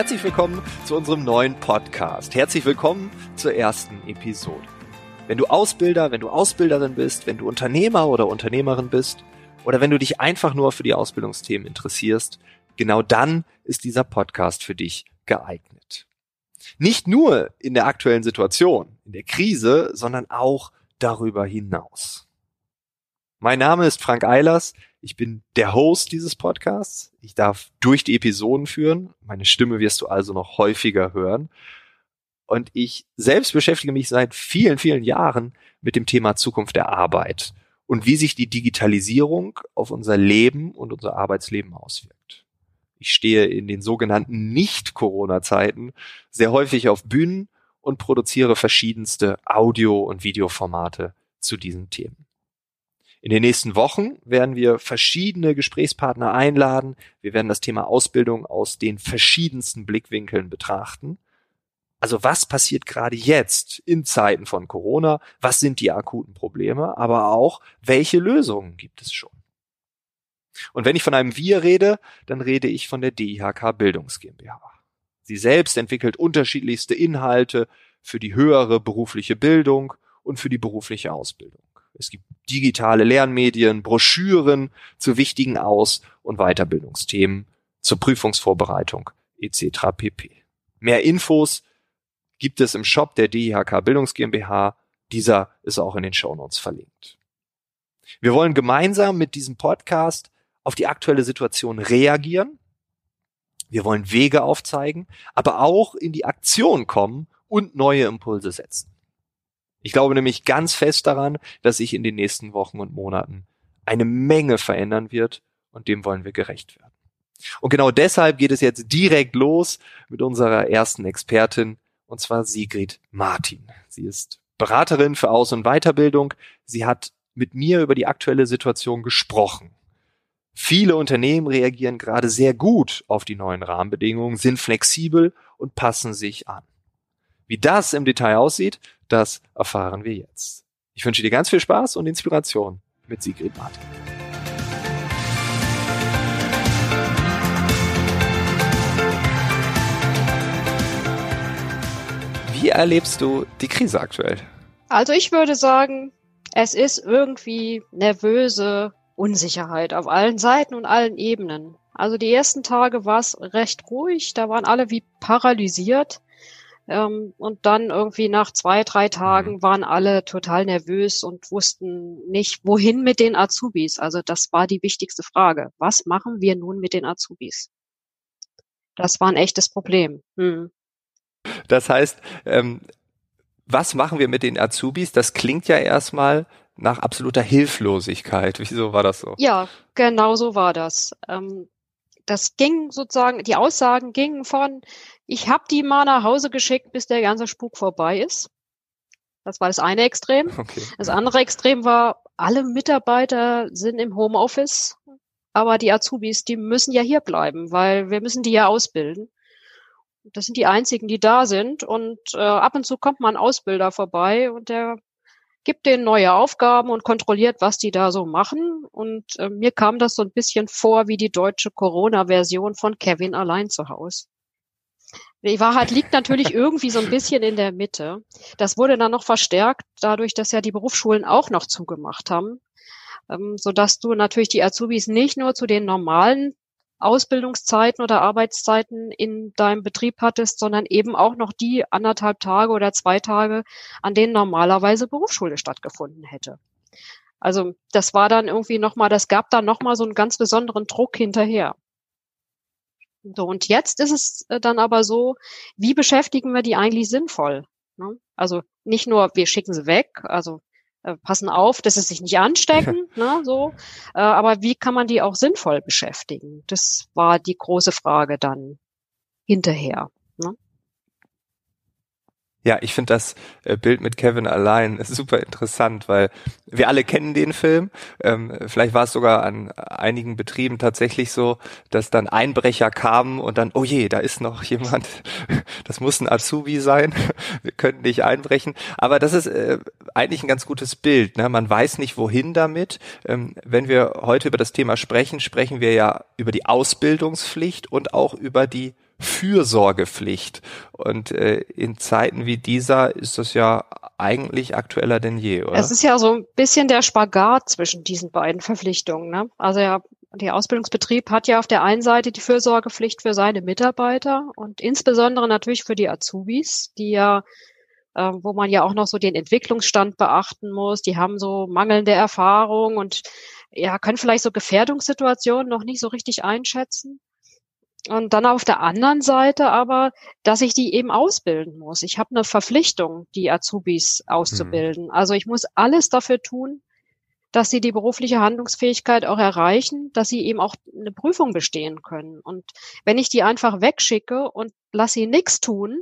Herzlich willkommen zu unserem neuen Podcast. Herzlich willkommen zur ersten Episode. Wenn du Ausbilder, wenn du Ausbilderin bist, wenn du Unternehmer oder Unternehmerin bist oder wenn du dich einfach nur für die Ausbildungsthemen interessierst, genau dann ist dieser Podcast für dich geeignet. Nicht nur in der aktuellen Situation, in der Krise, sondern auch darüber hinaus. Mein Name ist Frank Eilers. Ich bin der Host dieses Podcasts. Ich darf durch die Episoden führen. Meine Stimme wirst du also noch häufiger hören. Und ich selbst beschäftige mich seit vielen, vielen Jahren mit dem Thema Zukunft der Arbeit und wie sich die Digitalisierung auf unser Leben und unser Arbeitsleben auswirkt. Ich stehe in den sogenannten Nicht-Corona-Zeiten sehr häufig auf Bühnen und produziere verschiedenste Audio- und Videoformate zu diesen Themen. In den nächsten Wochen werden wir verschiedene Gesprächspartner einladen. Wir werden das Thema Ausbildung aus den verschiedensten Blickwinkeln betrachten. Also was passiert gerade jetzt in Zeiten von Corona? Was sind die akuten Probleme? Aber auch, welche Lösungen gibt es schon? Und wenn ich von einem Wir rede, dann rede ich von der DIHK Bildungs GmbH. Sie selbst entwickelt unterschiedlichste Inhalte für die höhere berufliche Bildung und für die berufliche Ausbildung. Es gibt digitale Lernmedien, Broschüren zu wichtigen Aus- und Weiterbildungsthemen, zur Prüfungsvorbereitung etc. pp. Mehr Infos gibt es im Shop der DIHK Bildungs GmbH. Dieser ist auch in den Shownotes verlinkt. Wir wollen gemeinsam mit diesem Podcast auf die aktuelle Situation reagieren. Wir wollen Wege aufzeigen, aber auch in die Aktion kommen und neue Impulse setzen. Ich glaube nämlich ganz fest daran, dass sich in den nächsten Wochen und Monaten eine Menge verändern wird und dem wollen wir gerecht werden. Und genau deshalb geht es jetzt direkt los mit unserer ersten Expertin, und zwar Sigrid Martin. Sie ist Beraterin für Aus- und Weiterbildung. Sie hat mit mir über die aktuelle Situation gesprochen. Viele Unternehmen reagieren gerade sehr gut auf die neuen Rahmenbedingungen, sind flexibel und passen sich an. Wie das im Detail aussieht, das erfahren wir jetzt. Ich wünsche dir ganz viel Spaß und Inspiration mit Sigrid Martin. Wie erlebst du die Krise aktuell? Also ich würde sagen, es ist irgendwie nervöse Unsicherheit auf allen Seiten und allen Ebenen. Also die ersten Tage war es recht ruhig, da waren alle wie paralysiert. Ähm, und dann irgendwie nach zwei, drei Tagen mhm. waren alle total nervös und wussten nicht, wohin mit den Azubis. Also das war die wichtigste Frage. Was machen wir nun mit den Azubis? Das war ein echtes Problem. Hm. Das heißt, ähm, was machen wir mit den Azubis? Das klingt ja erstmal nach absoluter Hilflosigkeit. Wieso war das so? Ja, genau so war das. Ähm, das ging sozusagen, die Aussagen gingen von, ich habe die mal nach Hause geschickt, bis der ganze Spuk vorbei ist. Das war das eine Extrem. Okay. Das andere Extrem war, alle Mitarbeiter sind im Homeoffice, aber die Azubis, die müssen ja hier bleiben, weil wir müssen die ja ausbilden. Das sind die einzigen, die da sind. Und äh, ab und zu kommt mal ein Ausbilder vorbei und der gibt denen neue Aufgaben und kontrolliert, was die da so machen. Und äh, mir kam das so ein bisschen vor wie die deutsche Corona-Version von Kevin allein zu Hause. Die Wahrheit liegt natürlich irgendwie so ein bisschen in der Mitte. Das wurde dann noch verstärkt dadurch, dass ja die Berufsschulen auch noch zugemacht haben, ähm, so dass du natürlich die Azubis nicht nur zu den normalen Ausbildungszeiten oder Arbeitszeiten in deinem Betrieb hattest, sondern eben auch noch die anderthalb Tage oder zwei Tage, an denen normalerweise Berufsschule stattgefunden hätte. Also das war dann irgendwie nochmal, das gab dann nochmal so einen ganz besonderen Druck hinterher. So, und jetzt ist es äh, dann aber so, wie beschäftigen wir die eigentlich sinnvoll? Ne? Also nicht nur, wir schicken sie weg, also passen auf, dass sie sich nicht anstecken, ne, so. Äh, aber wie kann man die auch sinnvoll beschäftigen? Das war die große Frage dann hinterher. Ja, ich finde das äh, Bild mit Kevin allein super interessant, weil wir alle kennen den Film. Ähm, vielleicht war es sogar an einigen Betrieben tatsächlich so, dass dann Einbrecher kamen und dann, oh je, da ist noch jemand, das muss ein Azubi sein, wir könnten nicht einbrechen. Aber das ist äh, eigentlich ein ganz gutes Bild. Ne? Man weiß nicht, wohin damit. Ähm, wenn wir heute über das Thema sprechen, sprechen wir ja über die Ausbildungspflicht und auch über die Fürsorgepflicht. Und äh, in Zeiten wie dieser ist das ja eigentlich aktueller denn je, oder? Es ist ja so ein bisschen der Spagat zwischen diesen beiden Verpflichtungen. Ne? Also ja, der Ausbildungsbetrieb hat ja auf der einen Seite die Fürsorgepflicht für seine Mitarbeiter und insbesondere natürlich für die Azubis, die ja äh, wo man ja auch noch so den Entwicklungsstand beachten muss. Die haben so mangelnde Erfahrung und ja, können vielleicht so Gefährdungssituationen noch nicht so richtig einschätzen. Und dann auf der anderen Seite aber, dass ich die eben ausbilden muss. Ich habe eine Verpflichtung, die Azubis auszubilden. Hm. Also ich muss alles dafür tun, dass sie die berufliche Handlungsfähigkeit auch erreichen, dass sie eben auch eine Prüfung bestehen können. Und wenn ich die einfach wegschicke und lasse sie nichts tun,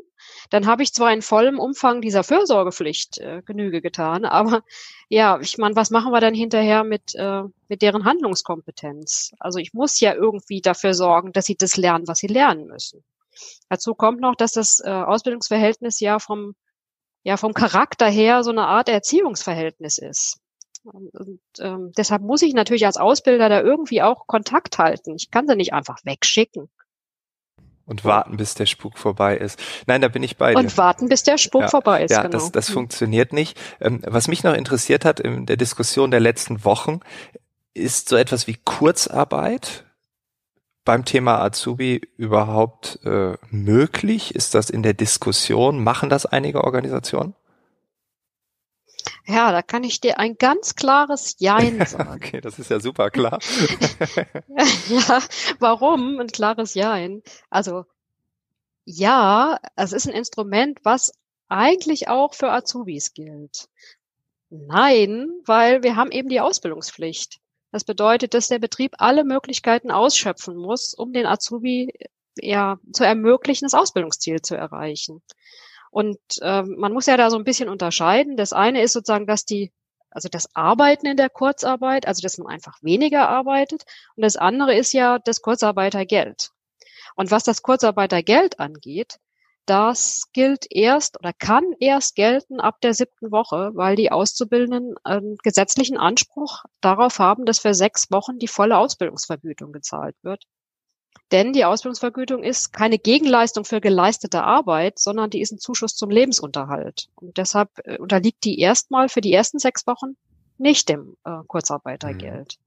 dann habe ich zwar in vollem Umfang dieser Fürsorgepflicht äh, Genüge getan, aber ja, ich meine, was machen wir dann hinterher mit, äh, mit deren Handlungskompetenz? Also ich muss ja irgendwie dafür sorgen, dass sie das lernen, was sie lernen müssen. Dazu kommt noch, dass das äh, Ausbildungsverhältnis ja vom, ja vom Charakter her so eine Art Erziehungsverhältnis ist. Und, ähm, deshalb muss ich natürlich als Ausbilder da irgendwie auch Kontakt halten. Ich kann sie nicht einfach wegschicken und warten, bis der Spuk vorbei ist. Nein, da bin ich bei dir. Und warten, bis der Spuk ja, vorbei ist. Ja, genau. das, das funktioniert nicht. Ähm, was mich noch interessiert hat in der Diskussion der letzten Wochen, ist so etwas wie Kurzarbeit beim Thema Azubi überhaupt äh, möglich? Ist das in der Diskussion? Machen das einige Organisationen? Ja, da kann ich dir ein ganz klares Jein sagen. okay, das ist ja super klar. ja, warum ein klares Jein? Also ja, es ist ein Instrument, was eigentlich auch für Azubis gilt. Nein, weil wir haben eben die Ausbildungspflicht. Das bedeutet, dass der Betrieb alle Möglichkeiten ausschöpfen muss, um den Azubi ja zu ermöglichen, das Ausbildungsziel zu erreichen. Und äh, man muss ja da so ein bisschen unterscheiden. Das eine ist sozusagen, dass die, also das Arbeiten in der Kurzarbeit, also dass man einfach weniger arbeitet. Und das andere ist ja das Kurzarbeitergeld. Und was das Kurzarbeitergeld angeht, das gilt erst oder kann erst gelten ab der siebten Woche, weil die Auszubildenden einen gesetzlichen Anspruch darauf haben, dass für sechs Wochen die volle Ausbildungsvergütung gezahlt wird. Denn die Ausbildungsvergütung ist keine Gegenleistung für geleistete Arbeit, sondern die ist ein Zuschuss zum Lebensunterhalt. Und deshalb äh, unterliegt die erstmal für die ersten sechs Wochen nicht dem äh, Kurzarbeitergeld.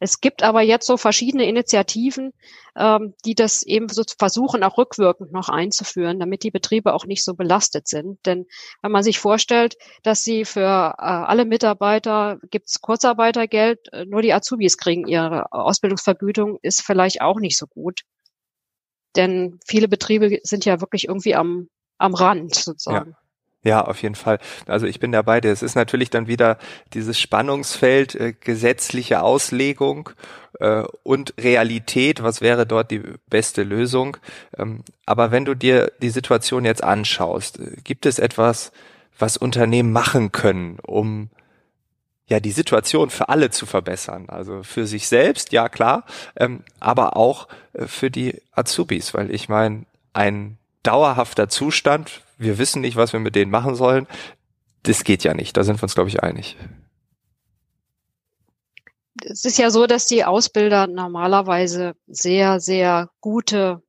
Es gibt aber jetzt so verschiedene Initiativen, ähm, die das eben so versuchen, auch rückwirkend noch einzuführen, damit die Betriebe auch nicht so belastet sind. Denn wenn man sich vorstellt, dass sie für äh, alle Mitarbeiter gibt's Kurzarbeitergeld, äh, nur die Azubis kriegen ihre Ausbildungsvergütung, ist vielleicht auch nicht so gut. Denn viele Betriebe sind ja wirklich irgendwie am, am Rand sozusagen. Ja. Ja, auf jeden Fall. Also ich bin dabei. Es ist natürlich dann wieder dieses Spannungsfeld äh, gesetzliche Auslegung äh, und Realität. Was wäre dort die beste Lösung? Ähm, aber wenn du dir die Situation jetzt anschaust, äh, gibt es etwas, was Unternehmen machen können, um ja die Situation für alle zu verbessern? Also für sich selbst, ja klar, ähm, aber auch äh, für die Azubis, weil ich meine, ein dauerhafter Zustand wir wissen nicht, was wir mit denen machen sollen. Das geht ja nicht. Da sind wir uns, glaube ich, einig. Es ist ja so, dass die Ausbilder normalerweise sehr, sehr gute,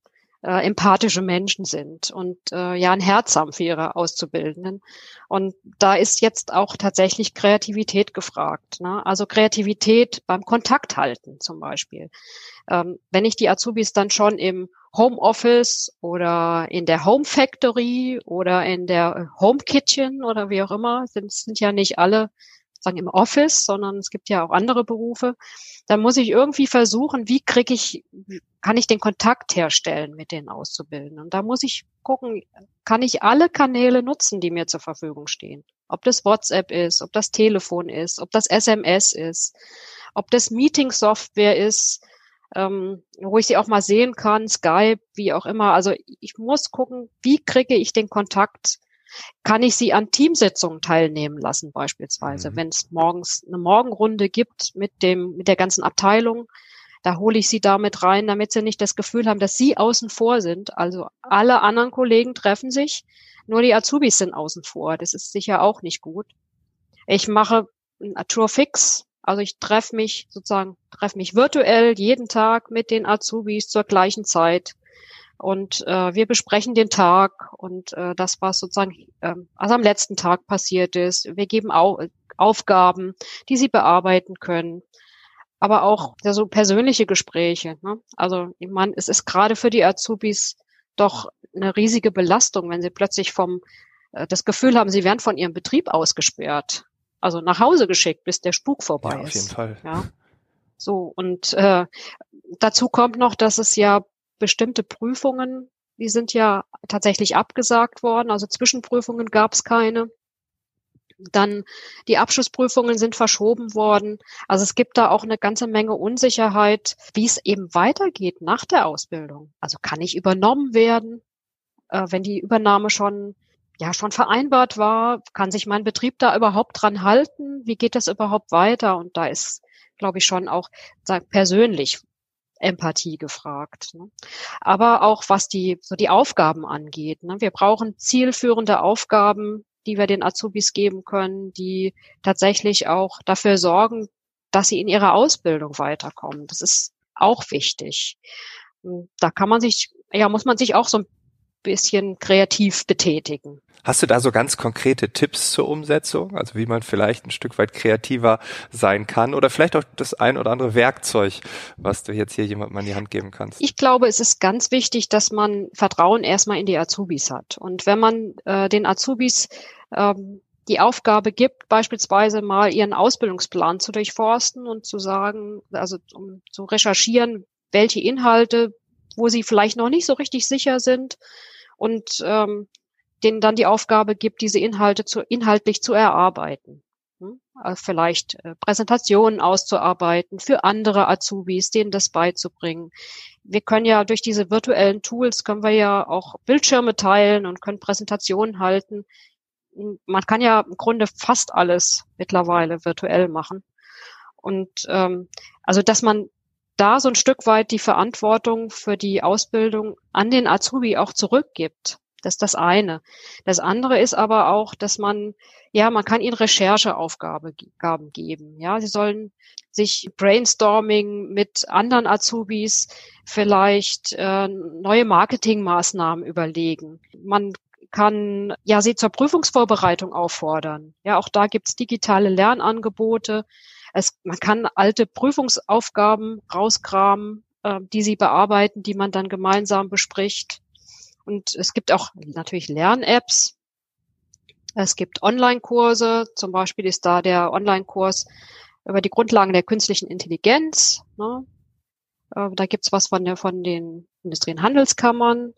äh, empathische Menschen sind und äh, ja ein Herz haben für ihre Auszubildenden. Und da ist jetzt auch tatsächlich Kreativität gefragt. Ne? Also Kreativität beim Kontakt halten zum Beispiel. Ähm, wenn ich die Azubis dann schon im Homeoffice oder in der Home Factory oder in der Home Kitchen oder wie auch immer, sind, sind ja nicht alle sagen im Office, sondern es gibt ja auch andere Berufe. Da muss ich irgendwie versuchen, wie kriege ich, kann ich den Kontakt herstellen mit den Auszubildenden? Und da muss ich gucken, kann ich alle Kanäle nutzen, die mir zur Verfügung stehen? Ob das WhatsApp ist, ob das Telefon ist, ob das SMS ist, ob das Meeting-Software ist, ähm, wo ich sie auch mal sehen kann, Skype, wie auch immer. Also ich muss gucken, wie kriege ich den Kontakt? Kann ich sie an Teamsitzungen teilnehmen lassen, beispielsweise, mhm. wenn es morgens eine Morgenrunde gibt mit dem, mit der ganzen Abteilung, da hole ich sie damit rein, damit sie nicht das Gefühl haben, dass sie außen vor sind. Also alle anderen Kollegen treffen sich, nur die Azubis sind außen vor. Das ist sicher auch nicht gut. Ich mache ein Tour Fix, also ich treffe mich sozusagen, treffe mich virtuell jeden Tag mit den Azubis zur gleichen Zeit Und äh, wir besprechen den Tag und äh, das, was sozusagen äh, also am letzten Tag passiert ist. Wir geben Au Aufgaben, die sie bearbeiten können. Aber auch ja, so persönliche Gespräche. Ne? Also ich meine, es ist gerade für die Azubis doch eine riesige Belastung, wenn sie plötzlich vom äh, das Gefühl haben, sie werden von ihrem Betrieb ausgesperrt, also nach Hause geschickt, bis der Spuk vorbei ja, auf ist. Auf jeden Fall. Ja. So und äh, dazu kommt noch, dass es ja bestimmte Prüfungen, die sind ja tatsächlich abgesagt worden. Also Zwischenprüfungen gab es keine. Dann die Abschlussprüfungen sind verschoben worden. Also es gibt da auch eine ganze Menge Unsicherheit, wie es eben weitergeht nach der Ausbildung. Also kann ich übernommen werden, äh, wenn die Übernahme schon ja schon vereinbart war, kann sich mein Betrieb da überhaupt dran halten? Wie geht das überhaupt weiter? Und da ist, glaube ich, schon auch sag, persönlich Empathie gefragt. Ne? Aber auch was die so die Aufgaben angeht. Ne? Wir brauchen zielführende Aufgaben, die wir den Azubis geben können, die tatsächlich auch dafür sorgen, dass sie in ihrer Ausbildung weiterkommen. Das ist auch wichtig. Da kann man sich, ja, muss man sich auch so ein bisschen kreativ betätigen. Hast du da so ganz konkrete Tipps zur Umsetzung? Also wie man vielleicht ein Stück weit kreativer sein kann oder vielleicht auch das ein oder andere Werkzeug, was du jetzt hier jemandem an die Hand geben kannst? Ich glaube, es ist ganz wichtig, dass man Vertrauen erstmal in die Azubis hat. Und wenn man äh, den Azubis ähm, die Aufgabe gibt, beispielsweise mal ihren Ausbildungsplan zu durchforsten und zu sagen, also um zu recherchieren, welche Inhalte, wo sie vielleicht noch nicht so richtig sicher sind, und ähm, denen dann die Aufgabe gibt, diese Inhalte zu, inhaltlich zu erarbeiten. Hm? Also vielleicht äh, Präsentationen auszuarbeiten für andere Azubis, denen das beizubringen. Wir können ja durch diese virtuellen Tools können wir ja auch Bildschirme teilen und können Präsentationen halten. Man kann ja im Grunde fast alles mittlerweile virtuell machen. Und ähm, also dass man da so ein Stück weit die Verantwortung für die Ausbildung an den Azubi auch zurückgibt. Das ist das eine. Das andere ist aber auch, dass man, ja, man kann ihnen Rechercheaufgaben geben. Ja, sie sollen sich Brainstorming mit anderen Azubis vielleicht äh, neue Marketingmaßnahmen überlegen. Man kann ja sie zur Prüfungsvorbereitung auffordern. Ja, auch da gibt's digitale Lernangebote. Es, man kann alte Prüfungsaufgaben rauskramen, äh, die sie bearbeiten, die man dann gemeinsam bespricht. Und es gibt auch natürlich Lern-Apps. Es gibt Online-Kurse. Zum Beispiel ist da der Online-Kurs über die Grundlagen der künstlichen Intelligenz. Ne? Äh, da gibt's was von, der, von den Industrie- und Handelskammern.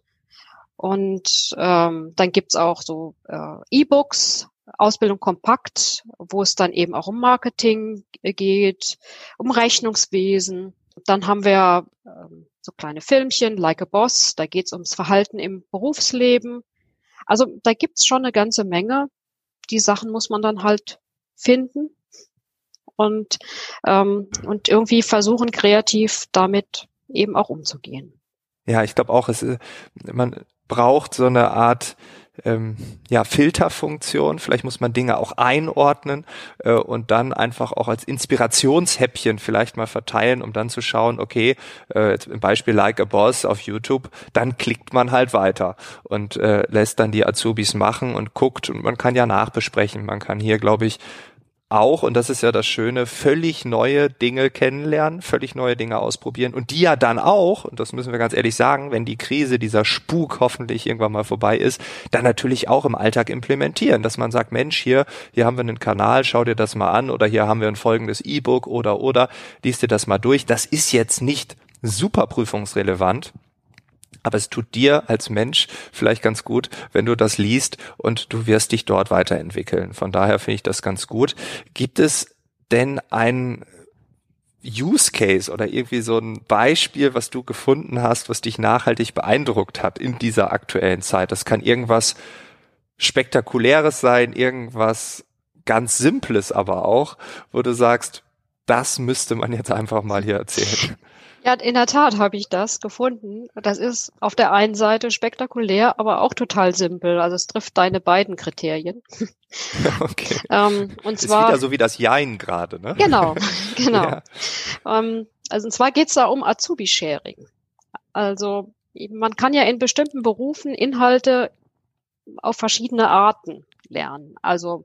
Und ähm, dann gibt's auch so äh, E-Books, Ausbildung kompakt, wo es dann eben auch um Marketing geht, um Rechnungswesen. Dann haben wir ähm, so kleine Filmchen, Like a Boss, da geht es ums Verhalten im Berufsleben. Also da gibt's schon eine ganze Menge. Die Sachen muss man dann halt finden und, ähm, und irgendwie versuchen, kreativ damit eben auch umzugehen. Ja, ich glaube auch, es, man braucht so eine Art ähm, ja, Filterfunktion. Vielleicht muss man Dinge auch einordnen äh, und dann einfach auch als Inspirationshäppchen vielleicht mal verteilen, um dann zu schauen, okay, äh, jetzt im Beispiel Like a Boss auf YouTube, dann klickt man halt weiter und äh, lässt dann die Azubis machen und guckt und man kann ja nachbesprechen. Man kann hier, glaube ich, auch, und das ist ja das Schöne, völlig neue Dinge kennenlernen, völlig neue Dinge ausprobieren und die ja dann auch, und das müssen wir ganz ehrlich sagen, wenn die Krise, dieser Spuk hoffentlich irgendwann mal vorbei ist, dann natürlich auch im Alltag implementieren, dass man sagt, Mensch, hier, hier haben wir einen Kanal, schau dir das mal an oder hier haben wir ein folgendes E-Book oder oder, liest dir das mal durch. Das ist jetzt nicht super prüfungsrelevant, aber es tut dir als Mensch vielleicht ganz gut, wenn du das liest und du wirst dich dort weiterentwickeln. Von daher finde ich das ganz gut. Gibt es denn ein Use Case oder irgendwie so ein Beispiel, was du gefunden hast, was dich nachhaltig beeindruckt hat in dieser aktuellen Zeit? Das kann irgendwas Spektakuläres sein, irgendwas ganz Simples aber auch, wo du sagst, das müsste man jetzt einfach mal hier erzählen. Ja, in der Tat habe ich das gefunden. Das ist auf der einen Seite spektakulär, aber auch total simpel. Also es trifft deine beiden Kriterien. Okay. ähm, und ist zwar wieder so wie das Jein gerade, ne? Genau, genau. Ja. Ähm, also und zwar geht's da um Azubi-Sharing. Also Man kann ja in bestimmten Berufen Inhalte auf verschiedene Arten lernen. Also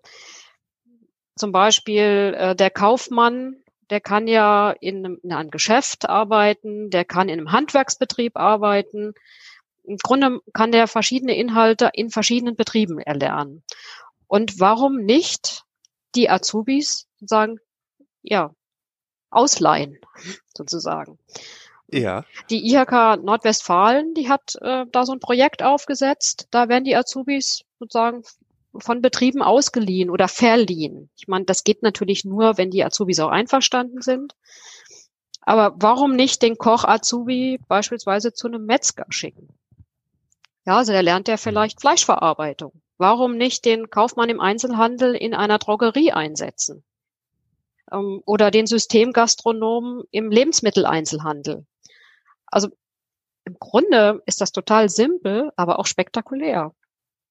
zum Beispiel äh, der Kaufmann, der kann ja in einem, in einem Geschäft arbeiten, der kann in einem Handwerksbetrieb arbeiten. Im Grunde kann der verschiedene Inhalte in verschiedenen Betrieben erlernen. Und warum nicht die Azubis sagen, ja, ausleihen, sozusagen. Ja. Die IHK Nordwestfalen, die hat äh, da so ein Projekt aufgesetzt. Da werden die Azubis sozusagen von Betrieben ausgeliehen oder verliehen. Ich meine, das geht natürlich nur, wenn die Azubis auch einverstanden sind. Aber warum nicht den Koch Azubi beispielsweise zu einem Metzger schicken? Ja, also da lernt er vielleicht Fleischverarbeitung. Warum nicht den Kaufmann im Einzelhandel in einer Drogerie einsetzen? Ähm, oder den Systemgastronomen im Lebensmitteleinzelhandel. Also im Grunde ist das total simpel, aber auch spektakulär.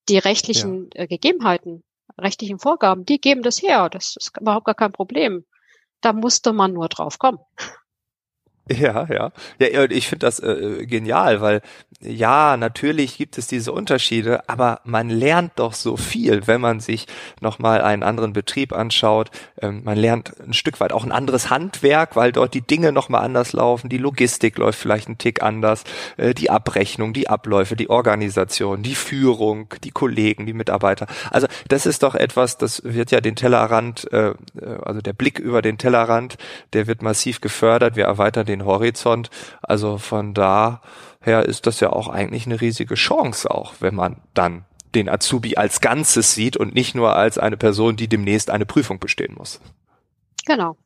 Die rechtlichen ja. äh, Gegebenheiten, rechtlichen Vorgaben, die geben das her. Das ist überhaupt gar kein Problem. Da musste man nur drauf kommen. Ja, ja. Ja, ich finde das äh, genial, weil ja, natürlich gibt es diese Unterschiede, aber man lernt doch so viel, wenn man sich nochmal einen anderen Betrieb anschaut. Ähm, man lernt ein Stück weit auch ein anderes Handwerk, weil dort die Dinge nochmal anders laufen. Die Logistik läuft vielleicht einen Tick anders. Äh, die Abrechnung, die Abläufe, die Organisation, die Führung, die Kollegen, die Mitarbeiter. Also das ist doch etwas, das wird ja den Tellerrand, äh, äh also der Blick über den Tellerrand, der wird massiv gefördert. Wir erweitern den Horizont. Also von da her ist das ja auch eigentlich eine riesige Chance auch, wenn man dann den Azubi als Ganzes sieht und nicht nur als eine Person, die demnächst eine Prüfung bestehen muss. Genau.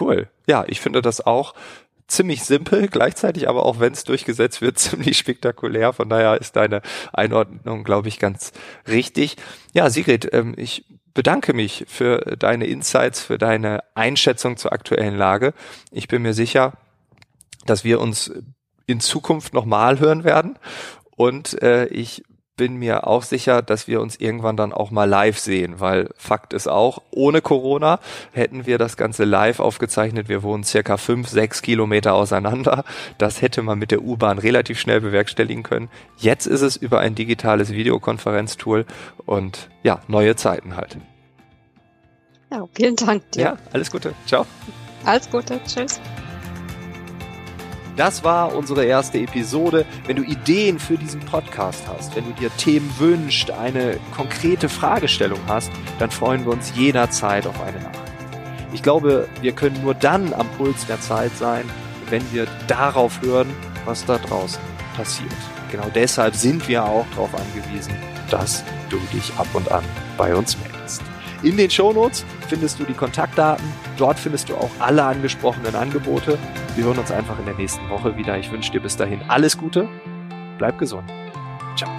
Cool. Ja, ich finde das auch ziemlich simpel, gleichzeitig aber auch wenn es durchgesetzt wird, ziemlich spektakulär. Von daher ist deine Einordnung, glaube ich, ganz richtig. Ja, Sigrid, ähm, ich bedanke mich für deine Insights, für deine Einschätzung zur aktuellen Lage. Ich bin mir sicher, dass wir uns in Zukunft nochmal hören werden. Und äh, ich bin mir auch sicher, dass wir uns irgendwann dann auch mal live sehen, weil Fakt ist auch, ohne Corona hätten wir das Ganze live aufgezeichnet. Wir wohnen circa fünf, sechs Kilometer auseinander. Das hätte man mit der U-Bahn relativ schnell bewerkstelligen können. Jetzt ist es über ein digitales Videokonferenztool und ja, neue Zeiten halt. Ja, vielen Dank dir. Ja, alles Gute. Ciao. Alles Gute. Tschüss. Das war unsere erste Episode. Wenn du Ideen für diesen Podcast hast, wenn du dir Themen wünschst, eine konkrete Fragestellung hast, dann freuen wir uns jederzeit auf eine Nachricht. Ich glaube, wir können nur dann am Puls der Zeit sein, wenn wir darauf hören, was da draußen passiert. Genau deshalb sind wir auch darauf angewiesen, dass du dich ab und an bei uns meldest. In den Shownotes findest du die Kontaktdaten. Dort findest du auch alle angesprochenen Angebote. Wir hören uns einfach in der nächsten Woche wieder. Ich wünsche dir bis dahin alles Gute. Bleib gesund. Ciao.